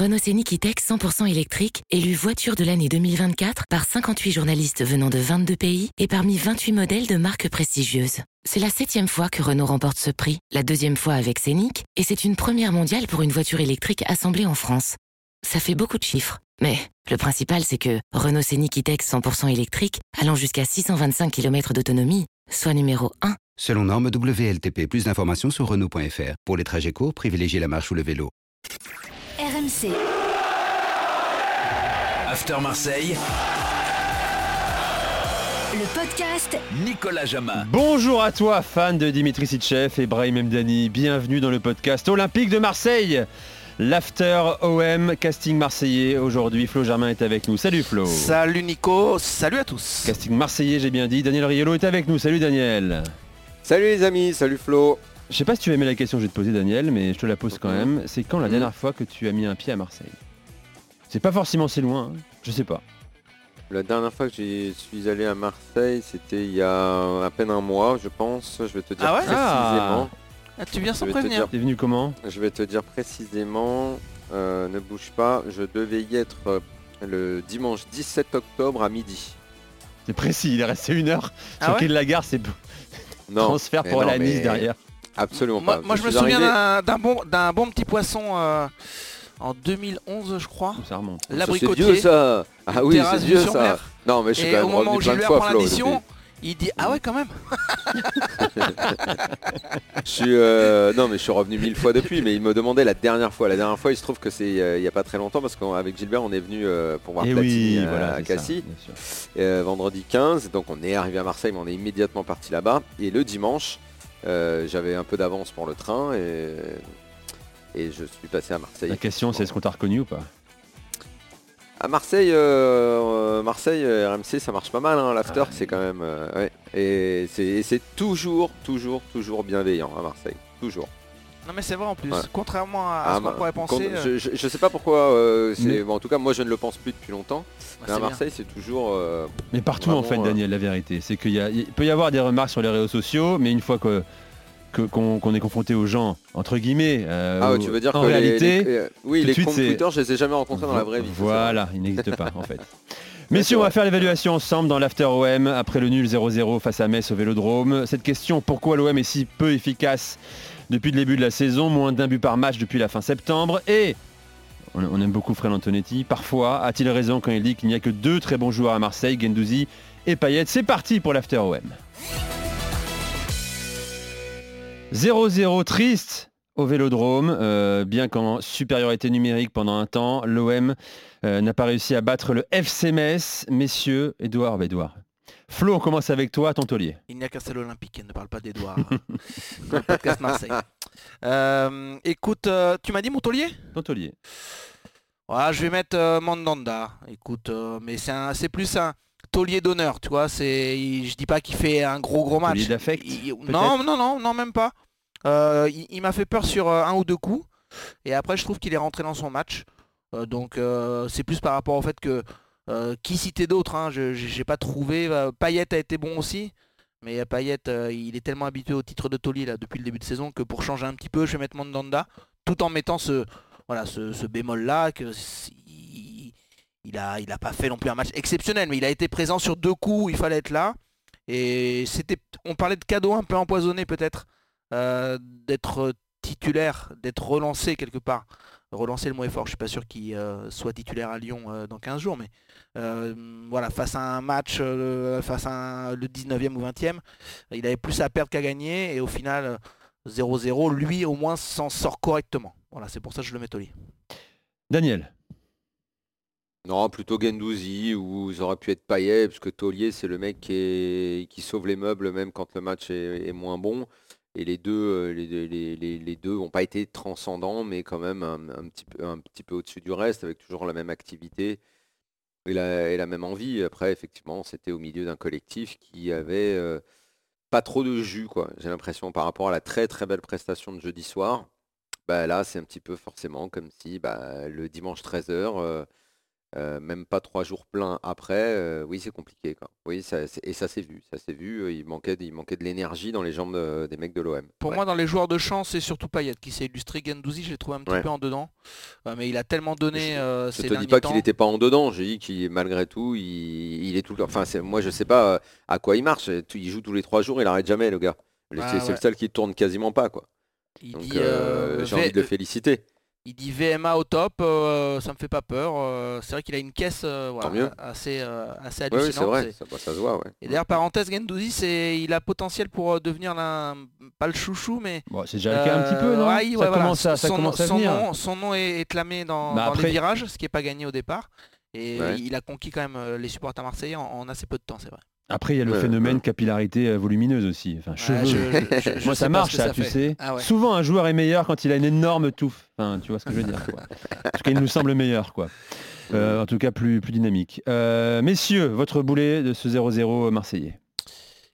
Renault Scénic E-Tech 100% électrique, élu voiture de l'année 2024 par 58 journalistes venant de 22 pays et parmi 28 modèles de marques prestigieuses. C'est la septième fois que Renault remporte ce prix, la deuxième fois avec Scénic, et c'est une première mondiale pour une voiture électrique assemblée en France. Ça fait beaucoup de chiffres, mais le principal c'est que Renault Scénic E-Tech 100% électrique, allant jusqu'à 625 km d'autonomie, soit numéro 1 Selon norme WLTP, plus d'informations sur Renault.fr. Pour les trajets courts, privilégiez la marche ou le vélo. RMC. After Marseille, Le podcast Nicolas Jamin. Bonjour à toi, fan de Dimitri Sitchev et Brahim Mdani. Bienvenue dans le podcast Olympique de Marseille. L'After OM, casting marseillais. Aujourd'hui, Flo Germain est avec nous. Salut Flo. Salut Nico, salut à tous. Casting marseillais, j'ai bien dit. Daniel Riolo est avec nous. Salut Daniel. Salut les amis, salut Flo. Je sais pas si tu as aimé la question que je vais te poser Daniel, mais je te la pose quand même. C'est quand la Mhm. dernière fois que tu as mis un pied à Marseille? C'est pas forcément si loin, hein. je sais pas. La dernière fois que j'y suis allé à Marseille, c'était il y a à peine un mois, je pense. Je vais te dire Ah ouais? précisément. Ah, tu viens sans Je prévenir. T'es venu comment? Je vais te dire précisément. euh, ne bouge pas. Je devais y être euh, le dimanche 17 octobre à midi. C'est précis, il est resté une heure. Ah sur ouais? quai de la gare, c'est Non, transfert pour aller non, à Nice mais derrière. Absolument Moi, pas. moi, je me souviens arrivé- d'un- bon, d'un bon petit poisson euh, en 2011, je crois. Ça remonte. Ça, C'est vieux L'abricotier. ça. Ah oui, c'est vieux ça. mer. Non, mais je suis Et quand au même moment où plein de fois Flo. il dit Ah ouais, quand même. Je suis euh, non mais je suis revenu mille fois depuis mais il me demandait la dernière fois la dernière fois il se trouve que c'est euh, il y a pas très longtemps parce qu'avec Gilbert on est venu euh, pour voir Et Platini oui, euh, voilà, à Cassis euh, vendredi 15 donc on est arrivé à Marseille mais on est immédiatement parti là-bas et le dimanche euh, j'avais un peu d'avance pour le train et et je suis passé à Marseille. La question, c'est est-ce qu'on t'a reconnu ou pas? À Marseille euh, euh, Marseille RMC ça marche pas mal hein, l'after Ah, c'est quand même euh, ouais. et c'est toujours toujours toujours bienveillant à Marseille. Toujours Non, mais c'est vrai en plus. Ouais. Contrairement à, à Ah, ce qu'on bah, pourrait penser. euh, je, je- je sais pas pourquoi, euh, Mais- bon, en tout cas moi je ne le pense plus depuis longtemps, bah, mais à. Marseille c'est toujours... euh, Mais partout en fait, euh, Daniel, la vérité. C'est qu'il y a- il peut y avoir des remarques sur les réseaux sociaux, mais une fois que que- qu'on qu'on est confronté aux gens, entre guillemets, euh, Ah ouais, au- tu veux dire en que les- réalité, les, euh, oui, tout de les suite, comptes c'est- Twitter, je les ai jamais rencontrés dans la vraie vie. Voilà, il n'existe pas en fait. Messieurs, on va faire l'évaluation ensemble dans l'After OM après le nul 0-0 face à Metz au Vélodrome. Cette question, pourquoi l'OM est si peu efficace? Depuis le début de la saison, moins d'un but par match depuis la fin septembre et on aime beaucoup Fred Antonetti. Parfois, a-t-il raison quand il dit qu'il n'y a que deux très bons joueurs à Marseille, Gendouzi et Payet? C'est parti pour l'After OM. 0-0 triste au Vélodrome, euh, bien qu'en supériorité numérique pendant un temps, l'OM euh, n'a pas réussi à battre le FC Metz. Messieurs, Edouard, Edouard. Flo, on commence avec toi, ton taulier. Il n'y a qu'un seul olympique ne parle pas d'Edouard. dans le podcast Marseille. Euh, écoute, euh, tu m'as dit Montaulier Ton taulier. Ouais, je vais mettre euh, Mandanda. Écoute, mais c'est plus un taulier d'honneur, tu vois. C'est, je dis pas qu'il fait un gros gros match. Taulier d'affect, Il- Non, non, non, non, même pas. Il il m'a fait peur sur un ou deux coups. Et après, je trouve qu'il est rentré dans son match. Donc, c'est plus par rapport au fait que euh, qui citer d'autres. Hein, je j'ai pas trouvé. Euh, Payet a été bon aussi. Mais Payet, euh, il est tellement habitué au titre de taulier là, depuis le début de saison que pour changer un petit peu, je vais mettre Mandanda. Tout en mettant ce, voilà, ce, ce bémol là que il il pas fait non plus un match exceptionnel, mais il a été présent sur deux coups où il fallait être là. Et c'était, on parlait de cadeau un peu empoisonné peut-être, d'être titulaire, d'être relancé quelque part. Relancer le mot est fort, je suis pas sûr qu'il euh, soit titulaire à Lyon euh, dans 15 jours, mais euh, voilà, face à un match, euh, face à un- le 19e ou 20e, il avait plus à perdre qu'à gagner, et au final, euh, 0-0, lui au moins s'en sort correctement. Voilà, c'est pour ça que je le mets au lit. Daniel. Non, plutôt Gendouzi ou ça aurait pu être Payet, parce que Taulier c'est le mec qui, est- qui sauve les meubles même quand le match est, est moins bon. Et les deux, euh, n'ont pas été transcendants, mais quand même un, petit peu, au-dessus du reste, avec toujours la même activité et la, et la même envie. Après, effectivement, c'était au milieu d'un collectif qui avait euh, pas trop de jus, quoi. J'ai l'impression par rapport à la très très belle prestation de jeudi soir. Bah, là, c'est un petit peu forcément comme si bah, le dimanche 13h, euh, même pas trois jours pleins après, euh, oui c'est compliqué. Quoi. Oui, ça, c'est- et ça s'est vu, ça s'est vu. euh, Il manquait, il manquait de l'énergie dans les jambes de- des mecs de l'OM. Pour Ouais. moi, dans les joueurs de chance, c'est surtout Payet qui s'est illustré. Gendouzi, je l'ai trouvé un petit Ouais. peu en dedans. Mais il a tellement donné Je ces te dis pas qu'il n'était pas en dedans, j'ai dit qu'il malgré tout, il, il est tout le temps. Enfin, moi je sais pas à quoi il marche. Il joue tous les trois jours, il arrête jamais le gars. Ah, c'est ouais. le seul qui tourne quasiment pas quoi. Il Donc dit, j'ai envie de le féliciter. Il dit VMA au top, euh, ça me fait pas peur. euh, c'est vrai qu'il a une caisse euh, voilà, assez, euh, assez Oui, oui, hallucinante. c'est vrai, ça, bah, ça se voit. Ouais. Et d'ailleurs, parenthèse, Gendouzi, c'est, il a potentiel pour devenir pas le chouchou, mais Bon, c'est déjà le cas un petit peu, non? Ouais, Ça ouais, voilà. commence à, ça son, commence à son venir. nom, son nom est, est clamé dans, Bah dans après- les virages, ce qui n'est pas gagné au départ. Et Ouais. il a conquis quand même les supporters marseillais en, en assez peu de temps, c'est vrai. Après, il y a le phénomène capillarité euh, volumineuse aussi. Enfin, cheveux. Ouais, je- je- je Moi, ça marche, ça, tu sais. Ah ouais. Souvent, un joueur est meilleur quand il a une énorme touffe. Enfin, tu vois ce que je veux dire. Quoi. En tout cas, il nous semble meilleur, quoi. Euh, en tout cas, plus, plus dynamique. Euh, messieurs, votre boulet de ce 0-0 marseillais.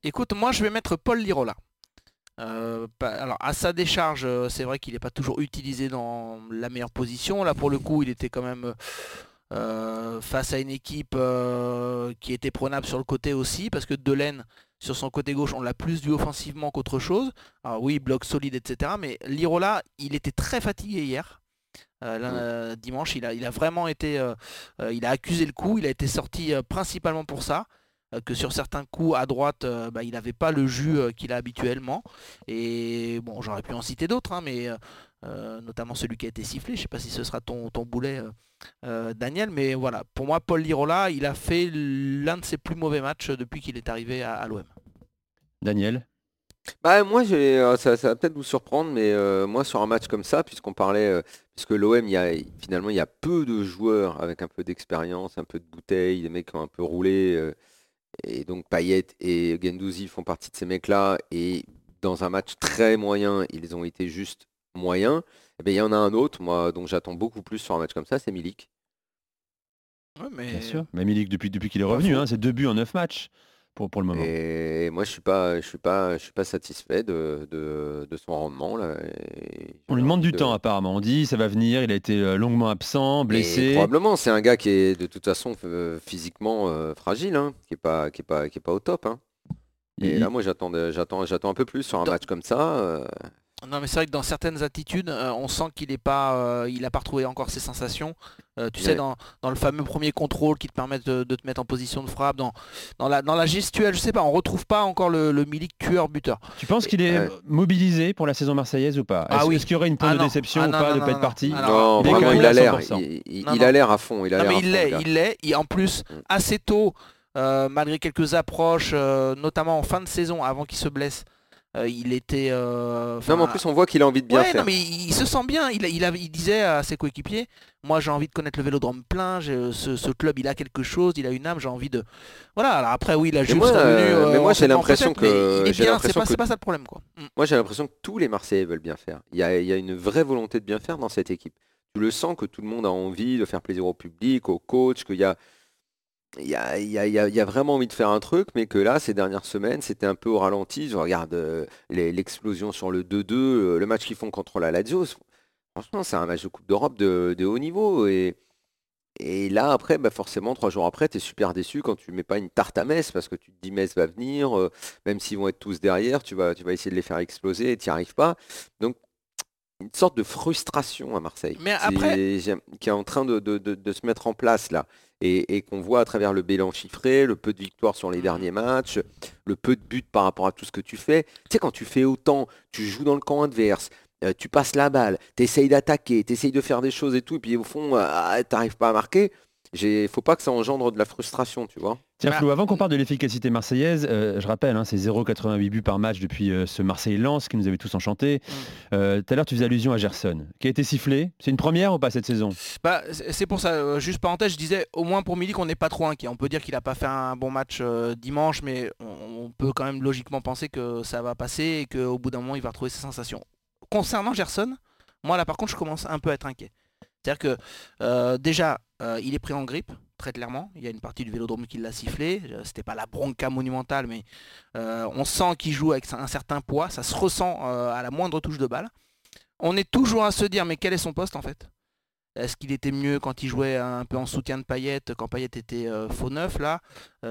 Écoute, moi je vais mettre Paul Lirola. Euh, pas- alors à sa décharge, c'est vrai qu'il n'est pas toujours utilisé dans la meilleure position. Là pour le coup, il était quand même euh, face à une équipe euh, qui était prenable sur le côté aussi, parce que Delaine sur son côté gauche, on l'a plus vu offensivement qu'autre chose. Alors oui, bloc solide, etc. Mais Lirola, il était très fatigué hier. Euh, dimanche, il a, il a vraiment été, il a accusé le coup, il a été sorti principalement pour ça que sur certains coups à droite, euh, bah, il n'avait pas le jus euh, qu'il a habituellement. Et bon, j'aurais pu en citer d'autres, hein, mais euh, notamment celui qui a été sifflé. Je ne sais pas si ce sera ton, ton boulet, euh, euh, Daniel, mais voilà, pour moi, Paul Lirola, il a fait l'un de ses plus mauvais matchs depuis qu'il est arrivé à, à l'OM. Daniel? Bah, moi, j'ai, euh, ça, ça va peut-être vous surprendre, mais euh, moi, sur un match comme ça, puisqu'on parlait, euh, puisque l'OM, il y a, finalement, il y a peu de joueurs avec un peu d'expérience, un peu de bouteille, des mecs qui ont un peu roulé, euh, et donc Payet et Gendouzi font partie de ces mecs-là, et dans un match très moyen, ils ont été juste moyens. Eh ben, il y en a un autre, moi, dont j'attends beaucoup plus sur un match comme ça, c'est Milik. Ouais, mais... Bien sûr. Mais Milik, depuis, depuis qu'il est revenu, hein, c'est deux buts en neuf matchs pour, pour le moment. Et moi, je suis pas, je suis pas, je suis pas satisfait de, de, de son rendement là. et On lui demande du de- temps apparemment. On dit ça va venir, il a été euh, longuement absent, Et blessé. probablement, c'est un gars qui est de toute façon euh, physiquement euh, fragile, hein, qui est pas, qui est pas, qui est pas au top. hein. Et Il- là, moi, j'attends, j'attends, j'attends un peu plus sur un Dans- match comme ça. euh, Non mais c'est vrai que dans certaines attitudes, euh, on sent qu'il n'a pas, euh, il a pas retrouvé encore ses sensations. Euh, tu sais, dans, dans le fameux premier contrôle qui te permet de, de te mettre en position de frappe, dans, dans, la, dans la gestuelle, je sais pas, on retrouve pas encore le, le Milik tueur-buteur. Tu penses qu'il est mobilisé pour la saison marseillaise ou pas Ah Est-ce oui. est-ce qu'il y aurait une pointe Ah de déception Ah ou pas non, de pas être non. parti Alors, non, il est vraiment, a l'air, 100%. il, il- a l'air à fond. Il a Non l'air mais il l'est, il l'est. Et en plus, Mm. assez tôt, euh, malgré quelques approches, euh, notamment en fin de saison, avant qu'il se blesse, euh, il était... euh, Non, mais en plus, on voit qu'il a envie de bien ouais, faire. non, mais il, il se sent bien. Il, il, disait à ses coéquipiers Moi, j'ai envie de connaître le vélodrome plein. Ce, ce club, il a quelque chose. Il a une âme. J'ai envie de. Voilà. Alors après, oui, la Juve euh, mais moi, j'ai l'impression que-. C'est pas, que- pas ça le problème, quoi. Mm. Moi, j'ai l'impression que tous les Marseillais veulent bien faire. Il y, a, il y a une vraie volonté de bien faire dans cette équipe. Tu le sens que tout le monde a envie de faire plaisir au public, au coach, qu'il y a, il y, a, vraiment envie de faire un truc, mais que là, ces dernières semaines, c'était un peu au ralenti. Je regarde euh, l'explosion sur le 2-2, euh, le match qu'ils font contre la Lazio. Franchement, c'est un match de Coupe d'Europe de, haut niveau. Et, là, après, bah forcément, trois jours après, tu es super déçu quand tu mets pas une tarte à Metz, parce que tu te dis Metz va venir, euh, même s'ils vont être tous derrière, tu vas, tu vas essayer de les faire exploser et tu n'y arrives pas. Donc, une sorte de frustration à Marseille, Mais qui, après- est, qui est en train de, de- de- de se mettre en place là. Et, et qu'on voit à travers le bilan chiffré, le peu de victoires sur les Mhm. derniers matchs, le peu de buts par rapport à tout ce que tu fais. Tu sais, quand tu fais autant, tu joues dans le camp adverse, euh, tu passes la balle, tu essayes d'attaquer, tu essayes de faire des choses et tout, et puis au fond, tu n'arrives pas à marquer. Il faut pas que ça engendre de la frustration, tu vois. Tiens Bah, Flo, avant qu'on parle de l'efficacité marseillaise, euh, je rappelle, hein, c'est 0,88 buts par match depuis euh, ce Marseille-Lens qui nous avait tous enchantés. Mm. Euh, Tout à l'heure, tu faisais allusion à Gerson, qui a été sifflé. C'est une première ou pas cette saison? Bah, c'est pour ça, juste parenthèse, je disais, au moins pour Milik, on n'est pas trop inquiet. On peut dire qu'il n'a pas fait un bon match dimanche, mais on, on peut quand même logiquement penser que ça va passer et qu'au bout d'un moment, il va retrouver ses sensations. Concernant Gerson, moi là par contre, je commence un peu à être inquiet. C'est-à-dire que déjà, il est pris en grippe, très clairement. Il y a une partie du vélodrome qui l'a sifflé. Euh, C'était pas la bronca monumentale, mais euh, on sent qu'il joue avec un certain poids. Ça se ressent euh, à la moindre touche de balle. On est toujours à se dire, mais quel est son poste en fait? Est-ce qu'il était mieux quand il jouait un peu en soutien de Payet, quand Payet était faux neuf là,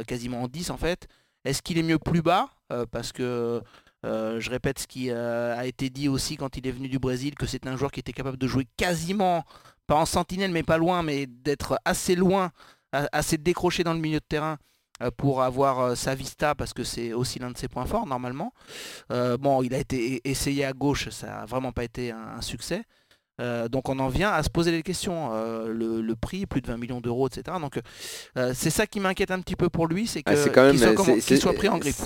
quasiment en 10 en fait? Est-ce qu'il est mieux plus bas? Parce que je répète ce qui a été dit aussi quand il est venu du Brésil, que c'est un joueur qui était capable de jouer quasiment, pas en sentinelle mais pas loin, mais d'être assez loin, assez décroché dans le milieu de terrain euh, pour avoir euh, sa vista parce que c'est aussi l'un de ses points forts normalement. Euh, bon, il a été e- essayé à gauche, ça n'a vraiment pas été un, un succès. Euh, donc on en vient à se poser des questions. Euh, le, le prix, plus de 20 millions d'euros, etc. Donc c'est ça qui m'inquiète un petit peu pour lui, c'est Ah, c'est quand même, qu'il soit, qu'il c'est- soit pris en grippe.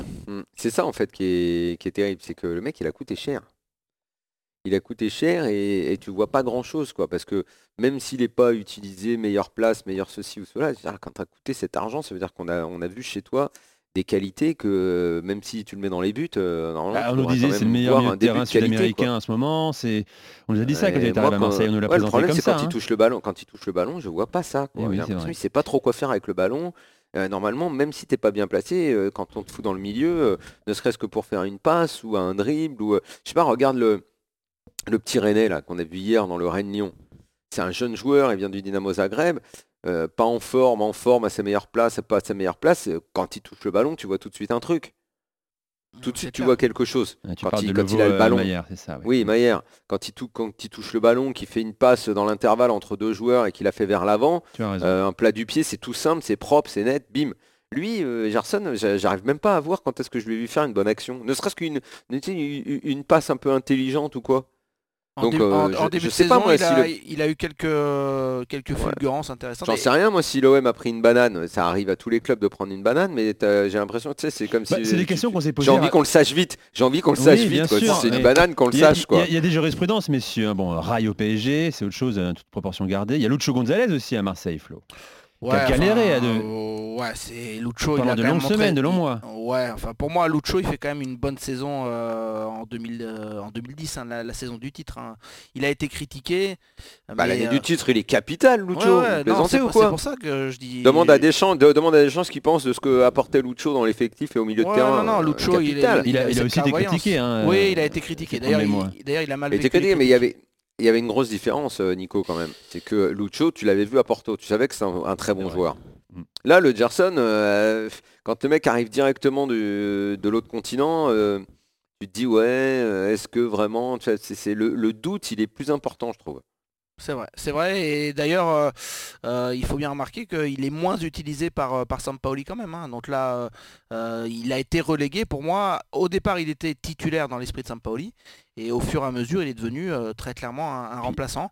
C'est ça en fait qui est, qui est terrible, c'est que le mec il a coûté cher. Il a coûté cher et, et tu vois pas grand chose quoi, parce que même s'il n'est pas utilisé, meilleure place, meilleur ceci ou cela, quand tu as coûté cet argent, ça veut dire qu'on a, on a vu chez toi des qualités que même si tu le mets dans les buts, euh, normalement, tu on nous disait c'est le meilleur milieu de terrain sud-américain en ce moment. C'est, on nous a dit ça quand il arrivé à Marseille, on nous l'a ouais, le présenté problème comme c'est ça. quand il hein. touche le ballon, quand il touche le ballon, je vois pas ça. quoi. Eh oui, qu'il sait pas trop quoi faire avec le ballon. Euh, normalement, même si t'es pas bien placé, euh, quand on te fout dans le milieu, euh, ne serait-ce que pour faire une passe ou un dribble ou je sais pas, regarde le le petit René là qu'on a vu hier dans le Rennes Lyon. C'est un jeune joueur, il vient du Dynamo Zagreb, euh, pas en forme, en forme à sa meilleure place, pas à sa meilleure place. euh, Quand il touche le ballon, tu vois tout de suite un truc. Tout de suite, tu clair. vois quelque chose. Ah, Tu quand parles il- de quand il a le euh, ballon. Ça. Oui, quand il, tou- quand il touche le ballon, qu'il fait une passe dans l'intervalle entre deux joueurs et qu'il a fait vers l'avant, euh, un plat du pied, c'est tout simple, c'est propre, c'est net, bim. Lui, euh, j'arrive même pas à voir quand est-ce que je lui ai vu faire une bonne action. Ne serait-ce qu'une une, une passe un peu intelligente ou quoi. En, Donc, début, euh, en- je- en je début de sais saison, moi, il, si a, le- il a eu quelques, quelques Ouais. fulgurances intéressantes. J'en Et- sais rien, moi, si l'OM a pris une banane, ça arrive à tous les clubs de prendre une banane, mais j'ai l'impression, tu sais, c'est comme Bah, si. c'est des questions qu'on s'est J'ai posées. envie qu'on le sache vite. J'ai envie qu'on le Oui, sache bien vite. c'est une banane, qu'on le Il y, a, sache, il y quoi. a- il y a des jurisprudences, messieurs. hein. Bon, rail au PSG, c'est autre chose, hein, toute proportion gardée. Il y a Lucho Gonzalez aussi à Marseille, Flo. Ouais, a galéré à deux. euh, ouais, c'est Lucho. il Pendant a de longues montré- semaines, de longs il- mois. Ouais, enfin pour moi, Lucho, il fait quand même une bonne saison euh, en, 2000, euh, en 2010, hein, la, la saison du titre. hein. Il a été critiqué. Bah, L'année euh, du titre, il est capital, ouais, Lucho. ouais, plaisantez c'est ou pour- c'est quoi pour ça que je dis. Demande à Deschamps, de- demande à Deschamps ce qu'il pense de ce que apportait Lucho dans l'effectif et au milieu de Ouais, terrain. non, non, Lucho, il est-. Il a, il aussi été critiqué. hein, Oui, il a été critiqué. D'ailleurs, il, il a mal Il les critiqué, mais il y avait, il y avait une grosse différence, euh, Nico, quand même. C'est que Lucho, tu l'avais vu à Porto. Tu savais que c'est un, un très bon joueur. Mm. Là, le Gerson, euh, quand le mec arrive directement du- de l'autre continent, euh, tu te dis, ouais, est-ce que vraiment. c'est- c'est le, le doute, il est plus important, je trouve. C'est vrai, c'est vrai. Et d'ailleurs, euh, euh, il faut bien remarquer qu'il est moins utilisé par, euh, par Sampaoli quand même. hein. Donc là, euh, il a été relégué. Pour moi, au départ, il était titulaire dans l'esprit de Sampaoli. Et au fur et à mesure, il est devenu très clairement un, un remplaçant.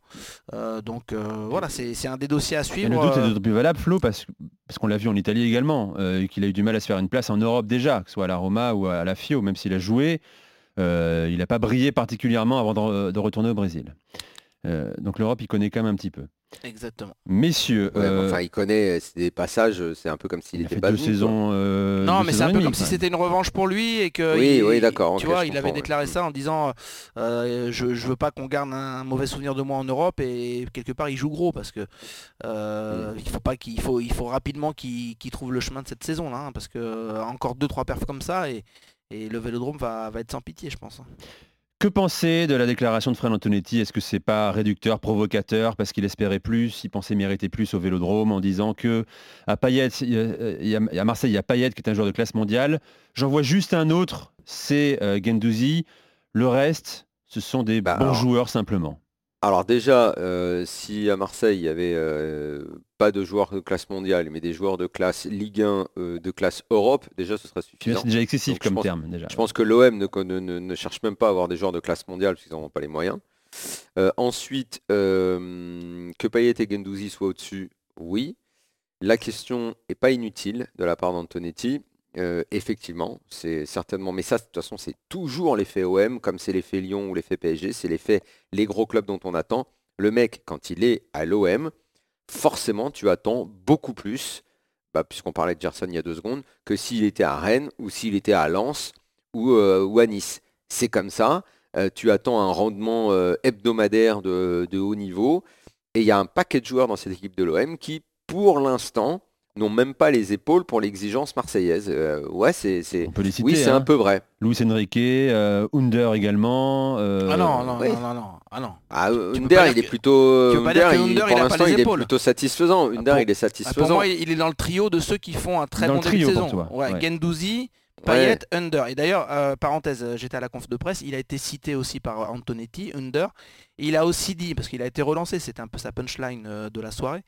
Donc voilà, c'est un des dossiers à Et suivre. le doute est d'autant plus valable, Flo, parce, parce qu'on l'a vu en Italie également, qu'il a eu du mal à se faire une place en Europe déjà, que ce soit à la Roma ou à la Fio, même s'il a joué. il n'a pas brillé particulièrement avant de, de retourner au Brésil. Euh, donc l'Europe, il connaît quand même un petit peu. Exactement. Messieurs, Ouais, mais euh, enfin, il connaît, c'est des passages, c'est un peu comme s'il était fait pas deux saisons. euh, non, deux mais c'est un peu comme si enfin. c'était une revanche pour lui et que Oui, il- oui, d'accord, Tu vois, il avait ouais. déclaré ça en disant euh, je, je veux pas qu'on garde un mauvais souvenir de moi en Europe et quelque part il joue gros parce que euh, Mm. il faut pas qu'il faut il faut rapidement qu'il trouve le chemin de cette saison là parce que euh, encore deux trois perfs comme ça et et le Vélodrome va, va être sans pitié, je pense. Que penser de la déclaration de Fred Antonetti? Est-ce que c'est pas réducteur, provocateur, parce qu'il espérait plus, il pensait mériter plus au Vélodrome en disant que à Payet, il y a- à Marseille, il y a Payet qui est un joueur de classe mondiale. J'en vois juste un autre, c'est euh, Gendouzi. Le reste, ce sont des Bah, bons alors- joueurs simplement. Alors déjà, euh, si à Marseille, il y avait euh, pas de joueurs de classe mondiale, mais des joueurs de classe Ligue 1, euh, de classe Europe, déjà ce serait suffisant. C'est déjà excessif Donc, comme pense- terme déjà. Je pense que l'OM ne, cherche même pas à avoir des joueurs de classe mondiale parce qu'ils n'en ont pas les moyens. Ensuite, que Payet et Gendouzi soient au-dessus, oui. La question n'est pas inutile de la part d'Antonetti. Euh, effectivement, c'est certainement, mais ça de toute façon c'est toujours l'effet OM, comme c'est l'effet Lyon ou l'effet PSG, c'est l'effet les gros clubs dont on attend. Le mec, quand il est à l'OM, forcément tu attends beaucoup plus, bah, puisqu'on parlait de Gerson il y a deux secondes, que s'il était à Rennes ou s'il était à Lens ou, euh, à Nice. C'est comme ça, euh, tu attends un rendement hebdomadaire de, de haut niveau, et il y a un paquet de joueurs dans cette équipe de l'OM qui, pour l'instant, n'ont même pas les épaules pour l'exigence marseillaise. Euh, ouais, c'est, c'est- On peut les citer. oui, c'est hein. un peu vrai. Luis Enrique, euh, Under également. euh, Ah non, non, oui. non, non, non, ah non. Ah, Under, il est que- plutôt. tu peux pas dire Under, que il- Under, pour il a pas l'instant, les il est plutôt satisfaisant. Under, pour- il est Ah, Pour satisfaisant. moi, il est dans le trio de ceux qui font un très Dans bon début de saison. toi, Ouais, ouais. Gendouzi, Ouais. Payet, Under. Et d'ailleurs, euh, parenthèse, euh, j'étais à la conf de presse, il a été cité aussi par Antonetti, Under. Et il a aussi dit, parce qu'il a été relancé, c'était un peu sa punchline euh, de la soirée,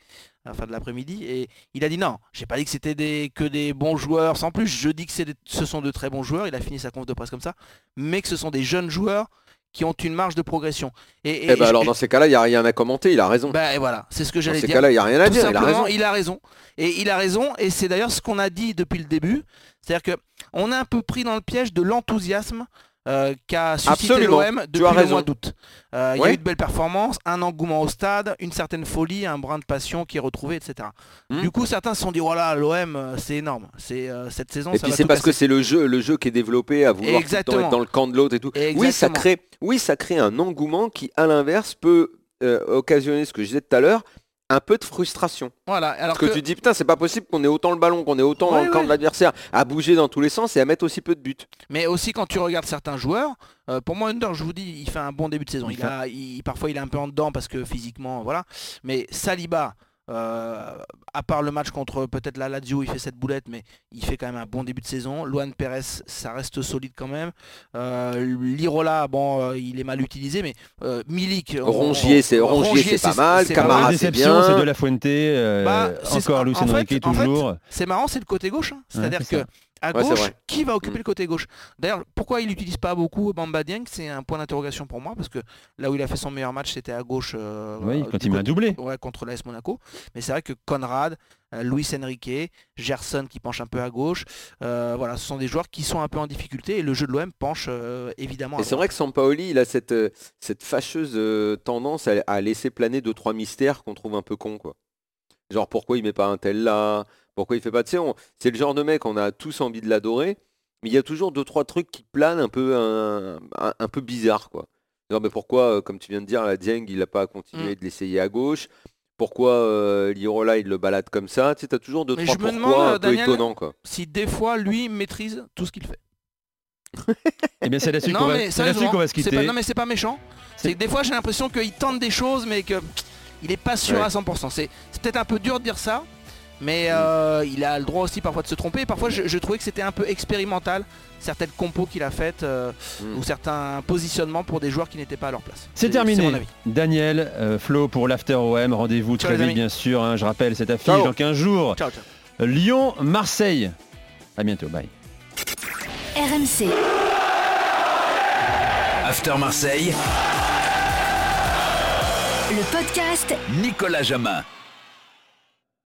à la fin de l'après-midi, et il a dit non, j'ai pas dit que c'était des, que des bons joueurs, sans plus, je dis que des- ce sont de très bons joueurs, il a fini sa conf de presse comme ça, mais que ce sont des jeunes joueurs qui ont une marge de progression. Et, et- Eh ben et- alors, dans ces cas-là, il n'y a rien à commenter. Il a raison. bah, et voilà, c'est ce que dans j'allais ces dire. cas-là, il n'y a rien à Tout dire. Il a raison. il a raison. Et il a raison, et c'est d'ailleurs ce qu'on a dit depuis le début. C'est-à-dire que on est un peu pris dans le piège de l'enthousiasme euh, qu'a suscité l'OM depuis le mois d'août. Euh, Il y a eu de belles performances, un engouement au stade, une certaine folie, un brin de passion qui est retrouvé, etc. Hmm. Du coup, certains se sont dit voilà, l'OM, euh, c'est énorme. C'est euh, cette saison. Et ça puis c'est parce que c'est le jeu, le jeu qui est développé à vouloir Exactement. être dans le camp de l'autre et tout. Oui, ça crée, oui, ça crée un engouement qui, à l'inverse, peut occasionner ce que je disais tout à l'heure, un peu de frustration. Voilà. Alors Parce que, tu dis putain, c'est pas possible qu'on ait autant le ballon, qu'on ait autant dans le camp ouais. de l'adversaire, à bouger dans tous les sens et à mettre aussi peu de buts. Mais aussi quand tu regardes certains joueurs, euh, pour moi Under, je vous dis, il fait un bon début de saison. Il Il a, il- parfois il est un peu en dedans parce que physiquement, voilà. Mais Saliba, à part le match contre peut-être la Lazio, il fait cette boulette, mais il fait quand même un bon début de saison. Luan Perez, ça reste solide quand même. Euh, Lirola, bon, euh, il est mal utilisé, mais euh, Milik, on- Rongier, c'est Rongier, c'est pas mal. c'est Camara, c'est bien. c'est de la Fuente. euh, Bah, c'est- encore Luis en fait- Enrique en fait, toujours. C'est marrant, c'est le côté gauche. hein. C'est-à-dire c'est que ça. À Ouais, gauche, qui va occuper Mm. le côté gauche? D'ailleurs, pourquoi il n'utilise pas beaucoup Bamba Dieng C'est un point d'interrogation pour moi parce que là où il a fait son meilleur match, c'était à gauche. euh, oui, quand il côté- doublé. Ouais, contre l'AS Monaco. Mais c'est vrai que Conrad, euh, Luis Enrique, Gerson qui penche un peu à gauche, euh, voilà, ce sont des joueurs qui sont un peu en difficulté et le jeu de l'OM penche évidemment. à Et c'est vrai que Sampaoli, il a cette, cette fâcheuse tendance à, à laisser planer deux trois mystères qu'on trouve un peu cons quoi. Genre pourquoi il met pas un tel là? Pourquoi il fait pas de on- C'est le genre de mec on a tous envie de l'adorer, mais il y a toujours deux trois trucs qui planent un peu un, un- un peu bizarre quoi. Mais pourquoi euh, comme tu viens de dire la Dieng il a pas continué de l'essayer à gauche? Pourquoi euh, Lirola il le balade comme ça? Tu sais, t'as toujours deux Mais trois pourquoi demande, un peu Daniel, étonnants quoi. Si des fois lui maîtrise tout ce qu'il fait. Eh bien, c'est là-dessus qu'on Non va, mais c'est là-dessus sérieusement, qu'on va se c'est quitter. pas- non mais c'est pas méchant. C'est que des fois j'ai l'impression qu'il tente des choses mais que il est pas sûr Ouais. à 100%. C'est c'est peut-être un peu dur de dire ça, mais euh, il a le droit aussi parfois de se tromper. Et parfois je, je trouvais que c'était un peu expérimental certaines compos qu'il a faites euh, Mm. ou certains positionnements pour des joueurs qui n'étaient pas à leur place. C'est terminé. mon avis. Daniel, euh, Flo pour l'After OM. Rendez-vous très vite, amis. bien sûr. hein. je rappelle cette affiche Ciao. dans 15 jours. Ciao ciao. Lyon-Marseille. À bientôt. Bye. RMC, After Marseille, le podcast Nicolas Jamin.